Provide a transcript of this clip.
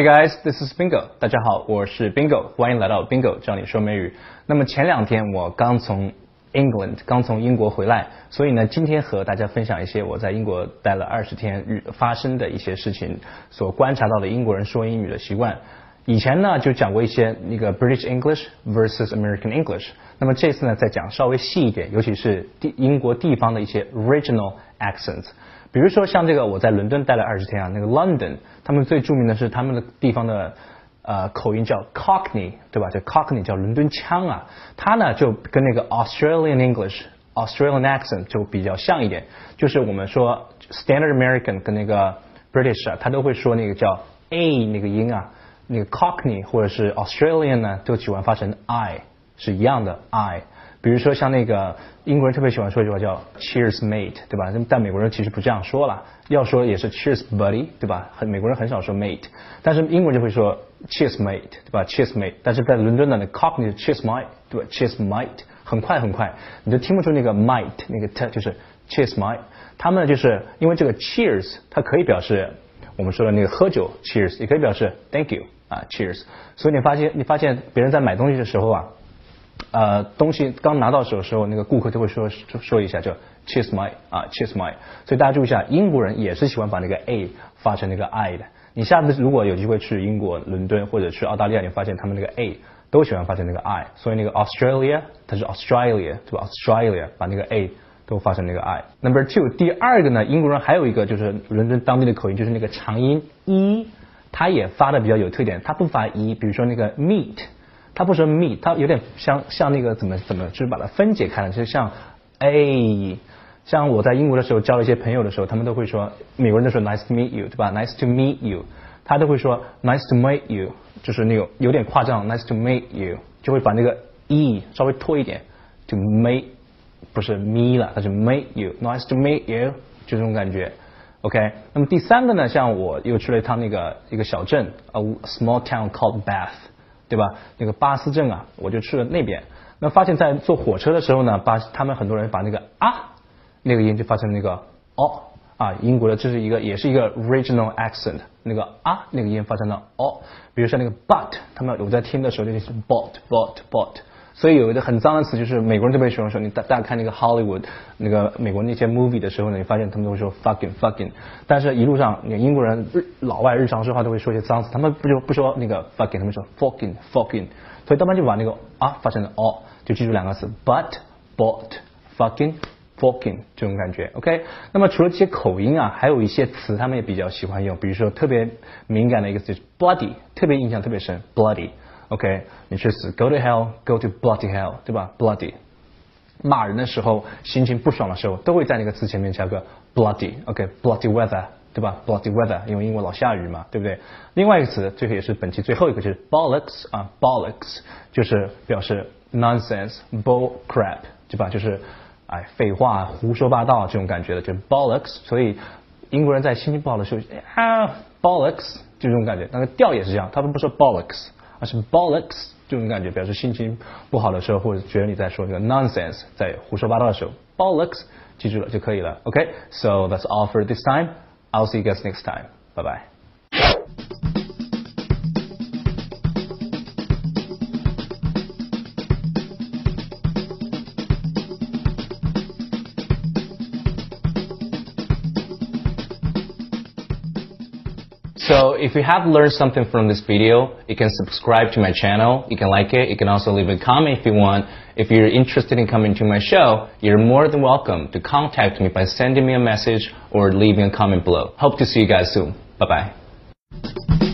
Hey guys, this is Bingo。大家好，我是 Bingo，欢迎来到 Bingo 教你说美语。那么前两天我刚从 England 刚从英国回来，所以呢，今天和大家分享一些我在英国待了二十天日发生的一些事情，所观察到的英国人说英语的习惯。以前呢就讲过一些那个 British English versus American English，那么这次呢再讲稍微细一点，尤其是地英国地方的一些 regional accents。比如说像这个我在伦敦待了二十天啊，那个 London，他们最著名的是他们的地方的呃口音叫 Cockney，对吧？叫 Cockney 叫伦敦腔啊，它呢就跟那个 Australian English、Australian accent 就比较像一点，就是我们说 Standard American 跟那个 British 啊，它都会说那个叫 a 那个音啊。那个 Cockney 或者是 Australian 呢，都喜欢发成 i，是一样的 i。比如说像那个英国人特别喜欢说一句话叫 Cheers mate，对吧？但美国人其实不这样说了，要说也是 Cheers buddy，对吧？很美国人很少说 mate，但是英国人就会说 Cheers mate，对吧？Cheers mate，但是在伦敦呢，那 Cockney Cheers mate，对吧？Cheers mate，很快很快，你就听不出那个 mate 那个 t 就是 Cheers mate。他们就是因为这个 Cheers，它可以表示我们说的那个喝酒 Cheers，也可以表示 Thank you。啊，Cheers！所以你发现，你发现别人在买东西的时候啊，呃，东西刚拿到手的时候，那个顾客就会说说说一下，叫 Cheers my 啊，Cheers my。所以大家注意一下，英国人也是喜欢把那个 a 发成那个 i 的。你下次如果有机会去英国伦敦或者去澳大利亚，你发现他们那个 a 都喜欢发成那个 i。所以那个 Australia 它是 Australia 对吧？Australia 把那个 a 都发成那个 i。Number two，第二个呢，英国人还有一个就是伦敦当地的口音，就是那个长音 e。它也发的比较有特点，它不发 e，比如说那个 meat，它不说 meat，它有点像像那个怎么怎么，就是把它分解开了，就是像 a，像我在英国的时候交了一些朋友的时候，他们都会说，美国人都说 nice to meet you，对吧？nice to meet you，他都会说 nice to meet you，就是那种有点夸张，nice to meet you，就会把那个 e 稍微拖一点，to meet，不是 me 了，它是 meet you，nice to meet you，就这种感觉。OK，那么第三个呢，像我又去了一趟那个一个小镇，a small town called Bath，对吧？那个巴斯镇啊，我就去了那边。那发现，在坐火车的时候呢，把他们很多人把那个啊那个音就发成那个哦啊，英国的这是一个也是一个 regional accent，那个啊那个音发成了哦。比如说那个 but，他们我在听的时候就是 bot bot bot。所以有一个很脏的词，就是美国人特别喜欢说。你大大家看那个 Hollywood 那个美国那些 movie 的时候呢，你发现他们都会说 fucking fucking。但是一路上，那英国人日老外日常说话都会说一些脏词，他们不就不说那个 fucking，他们说 fucking fucking。所以他们就把那个啊发成了哦，就记住两个词 but bought fucking fucking 这种感觉。OK。那么除了这些口音啊，还有一些词他们也比较喜欢用，比如说特别敏感的一个词就是 bloody，特别印象特别深 bloody。OK，你去死，Go to hell，Go to bloody hell，对吧？Bloody，骂人的时候，心情不爽的时候，都会在那个词前面加个 bloody，OK，bloody weather，对吧？bloody weather，因为英国老下雨嘛，对不对？另外一个词，这个也是本期最后一个，就是 bollocks 啊，bollocks 就是表示 nonsense，bull crap，对吧？就是哎，废话，胡说八道这种感觉的，就是 bollocks。所以英国人在心情不好的时候啊，bollocks 就这种感觉，那个调也是这样，他们不说 bollocks。而是 bollocks 这种感觉，表示心情不好的时候，或者觉得你在说那个 nonsense，在胡说八道的时候，bollocks 记住了就可以了。OK，so that's all for this time. I'll see you guys next time. Bye bye. So if you have learned something from this video, you can subscribe to my channel, you can like it, you can also leave a comment if you want. If you're interested in coming to my show, you're more than welcome to contact me by sending me a message or leaving a comment below. Hope to see you guys soon. Bye bye.